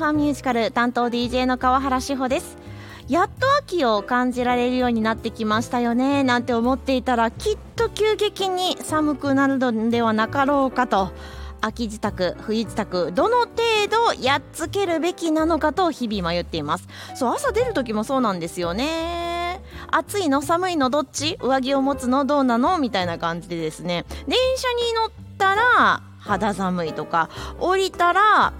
ファンミュージカル担当 DJ の川原志保ですやっと秋を感じられるようになってきましたよね。なんて思っていたらきっと急激に寒くなるのではなかろうかと。秋支度冬支度どの程度やっつけるべきなのかと日々迷っています。そう朝出る時もそうなんですよね。暑いの寒いのどっち？上着を持つのどうなの？みたいな感じでですね。電車に乗ったら肌寒いとか降りたらん？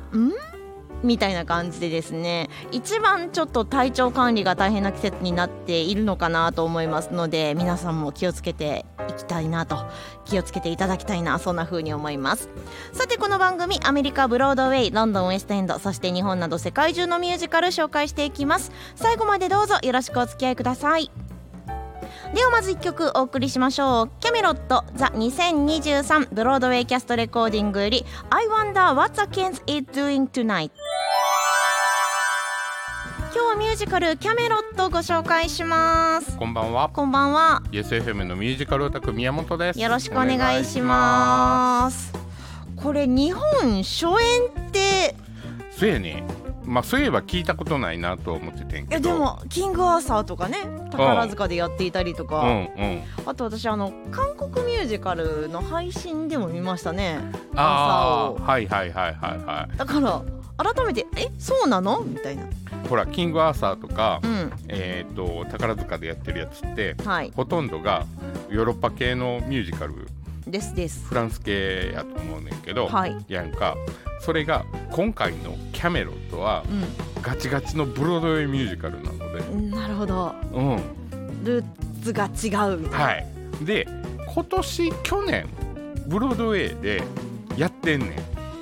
みたいな感じでですね一番ちょっと体調管理が大変な季節になっているのかなと思いますので皆さんも気をつけていきたいなと気をつけていただきたいなそんな風に思います。さてこの番組アメリカブロードウェイロンドンウエストエンドそして日本など世界中のミュージカル紹介していきます。最後までどうぞよろしくお付き合いください。ではまず1曲お送りしましょう。キャメロットザ2023ブロードウェイキャストレコーディングより I wonder what the kids is doing tonight 今日はミュージカルキャメロットご紹介しますこんばんは。こんばんは YesFM のミュージカルオタク宮本です。よろしくお願いしますこれ日本初演ってす。そうやね。まあそういえば聞いたことないなと思っててんいけど。やでもキングアーサーとかね宝塚でやっていたりとか、うんうん。あと私あの韓国ミュージカルの配信でも見ましたねああ朝をはいはいはいはいは。だから改めてえそうなの？みたいな。いほらキングアーサーとか、うん。えっ、と宝塚でやってるやつってはい。ほとんどがヨーロッパ系のミュージカル。ですです。フランス系やと思うねんけど、はい。やんか。それが今回のキャメロットはうガチガチのブロードウェイミュージカルなので、んなるほど。うん、ルーツが違う。みたいな、はい、で今年去年ブロードウェイでやってんね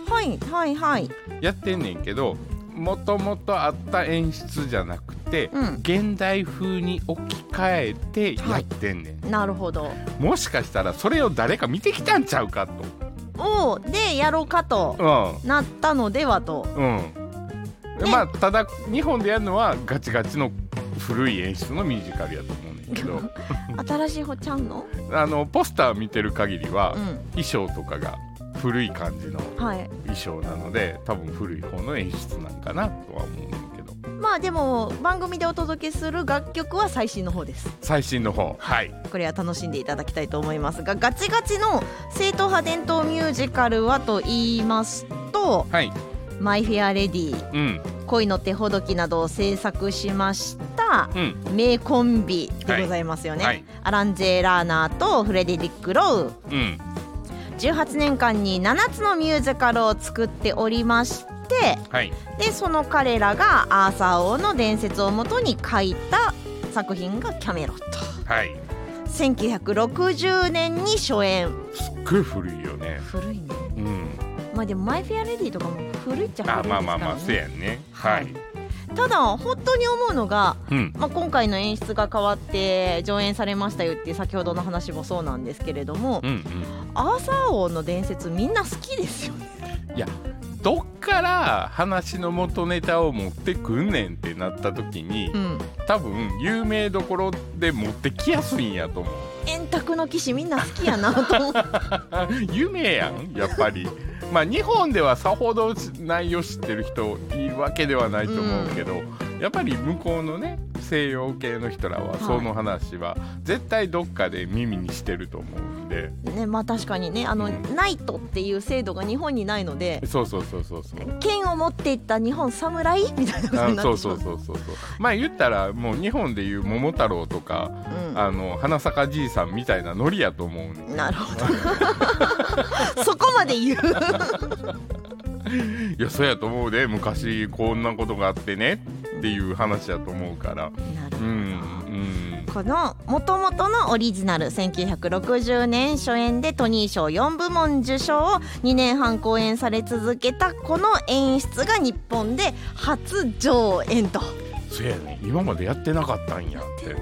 はいはいはい。んやってんねんけどもともとあった演出じゃなくて、うん。現代風に置き換えてやってんねん、なるほど。もしかしたらそれを誰か見てきたんちゃうかおーでやろうかととなったのではと。うん。まあただ日本でやるのはガチガチの古い演出のミュージカルやと思うねんけど。新しい方ちゃうの？あのポスター見てる限りは、うん。衣装とかが古い感じのはい。衣装なので多分古い方の演出なんかなとは思うんだけど。まあでも番組でお届けする楽曲は最新の方です。最新の方。はい。これは楽しんでいただきたいと思いますがガチガチの正統派伝統ミュージカルはと言いますとはい「マイ・フェア・レディ」うん「恋の手ほどき」などを制作しましたうん。名コンビでございますよね、はい。アランジェ・ラーナーとフレデリック・ロウ。うん18年間に7つのミュージカルを作っておりましてはい。でその彼らがアーサー王の伝説をもとに書いた作品が「キャメロット。はい」1960年に初演。すっごい古いよね。古いね。うん。まあでも「マイ・フェア・レディ」とかも古いっちゃ古いあですから、ね、まあまあまあそうやんね。はいただ本当に思うのが、うん。まあ、今回の演出が変わって上演されましたよっていう先ほどの話もそうなんですけれども、うんアーサー王の伝説みんな好きですよね。うんいやどっから話の元ネタを持ってくんねんってなった時にうん。多分有名どころで持ってきやすいんやと思う。円卓の騎士みんな好きやなと思って有名やんやっぱりまあ日本ではさほど内容知ってる人いるわけではないと思うけど、やっぱり向こうのね西洋系の人らはその話は絶対どっかで耳にしてると思うんで、ねまあ確かにねあの、うん。ナイトっていう制度が日本にないのでそうそうそうそうそう。剣を持っていった日本侍みたいなことあになってそうそうそうそうそう。まあ言ったらもう日本でいう桃太郎とか、うん。あの花咲かじいさんみたいなノリやと思うねんなるほど。そこまで言う。いやそうやと思うで。昔こんなことがあってねっていう話やと思うから。なるほど。うんうん。この元々のオリジナル1960年初演でトニー賞4部門受賞を2年半公演され続けたこの演出が日本で初上演と。そうやね。今までやってなかったんやって。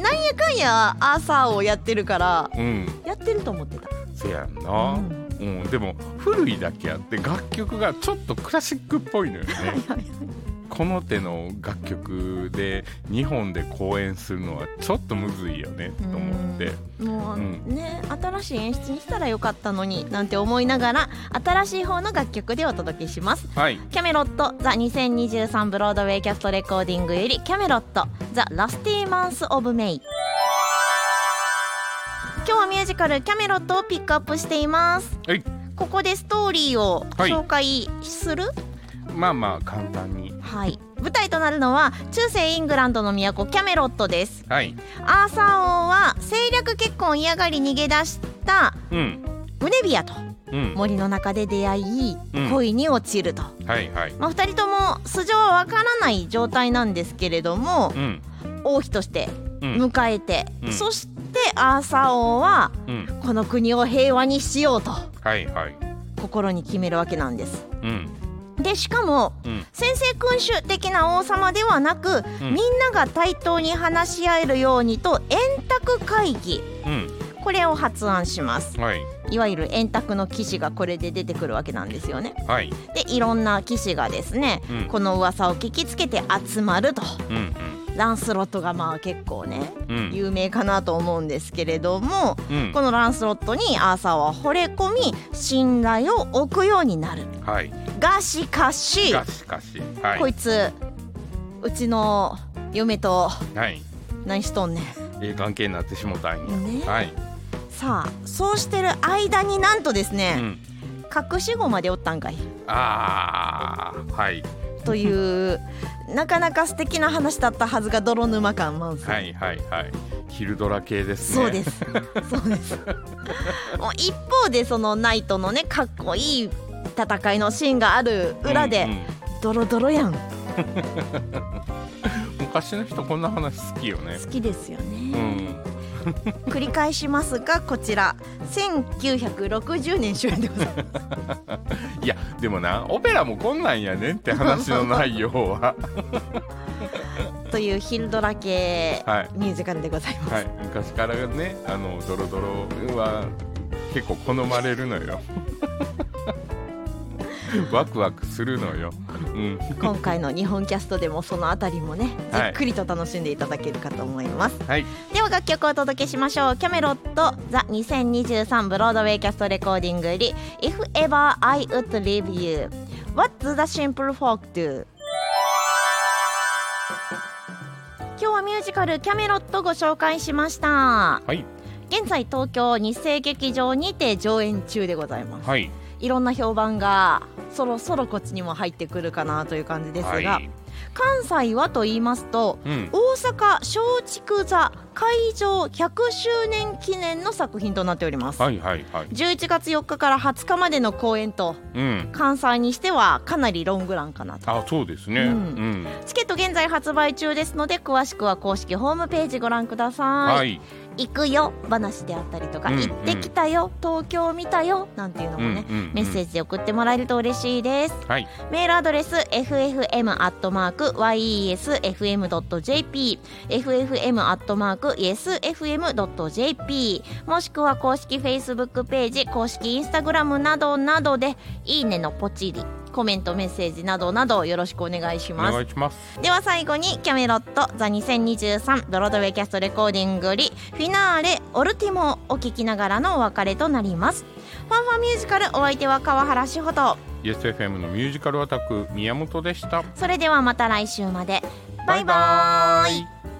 なんやかんやアーサーをやってるからうん。やってると思ってた、せやんな、うんでも古いだけあって楽曲がちょっとクラシックっぽいのよね。この手の楽曲で日本で公演するのはちょっとむずいよねと思って。もう、うんね新しい演出にしたらよかったのになんて思いながら新しい方の楽曲でお届けします。はい。キャメロットザ2023ブロードウェイキャストレコーディングよりキャメロットザラスティーマンスオブメイ今日はミュージカルキャメロットをピックアップしています。はい。ここでストーリーをはい。紹介する？まあまあ簡単に。はい、舞台となるのは中世イングランドの都キャメロットです。はい。アーサー王は政略結婚を嫌がり逃げ出したうん。グネビアとうん。森の中で出会い、うん。恋に落ちると、はいはい。まあ、2人とも素性はわからない状態なんですけれどもうん。王妃としてうん迎えて、うん。そしてアーサー王はうん。この国を平和にしようとはいはい。心に決めるわけなんです。うん。でしかもうん。先制君主的な王様ではなく、みんなが対等に話し合えるようにと円卓会議。うんこれを発案します。はい。いわゆる円卓の騎士がこれで出てくるわけなんですよね。はい。でいろんな騎士がですね、うん。この噂を聞きつけて集まると。うんランスロットがまあ結構ねうん。うん有名かなと思うんですけれどもうん。このランスロットにアーサーは惚れ込み信頼を置くようになる。はい。がしかししかしかし。はい。こいつうちの嫁とはい。何しとんねん。ええ関係になってしもたんや。ね。はいさあそうしてる間になんとですうね、ん。隠し子までおったんかい。ああはい。という なかなか素敵な話だったはずが泥沼感満載、はいはいはい。昼ドラ系ですね。そうです。そうです。一方でそのナイトのねかっこいい戦いのシーンがある裏で、うんうん。ドロドロやん。好 昔の人こんな話好きよね。きですようね、ん 繰り返しますがこちら1960年主演でございます。いやでもなオペラもこんなんやねんって話の内容は。というヒルドラ系はいミュージカルでございます、はい。昔からねあのドロドロは結構好まれるのよ。ワクワクするのよ。うん今回の日本キャストでもそのあたりもねじはい。っくりと楽しんでいただけるかと思います、はい。では楽曲をお届けしましょう。キャメロットザ2023ブロードウェイキャストレコーディングより If ever I would leave you What does the simple folk do 今日はミュージカルキャメロットご紹介しました。はい。現在東京日生劇場にて上演中でございます。はい。いろんな評判がそろそろこっちにも入ってくるかなという感じですが、はい。関西はと言いますとうん。大阪松竹座会場100周年記念の作品となっております、はいはいはい。11月4日から20日までの公演とうん。関西にしてはかなりロングランかなと。あそうですね。ううん。ん、チケット現在発売中ですので詳しくは公式ホームページご覧ください、はい。行くよ話であったりとか、うん行ってきたよ東京見たよなんていうのもね、うんうんうん。メッセージで送ってもらえると嬉しいです。はい。メールアドレス ffm.yesfm.jp ffm.yesfm.jp もしくは公式 Facebook ページ公式 Instagram などなどでいいねのポチリコメントメッセージなどなどよろしくお願いしおます。願いします。では最後にキャメロットザ2023ブロードウェイキャストレコーディングよりフィナーレオルティモをお聞きながらのお別れとなります。ファンファンミュージカルお相手は川原志穂と。YesFM のミュージカルアタック宮本でした。それではまた来週まで。バイバイ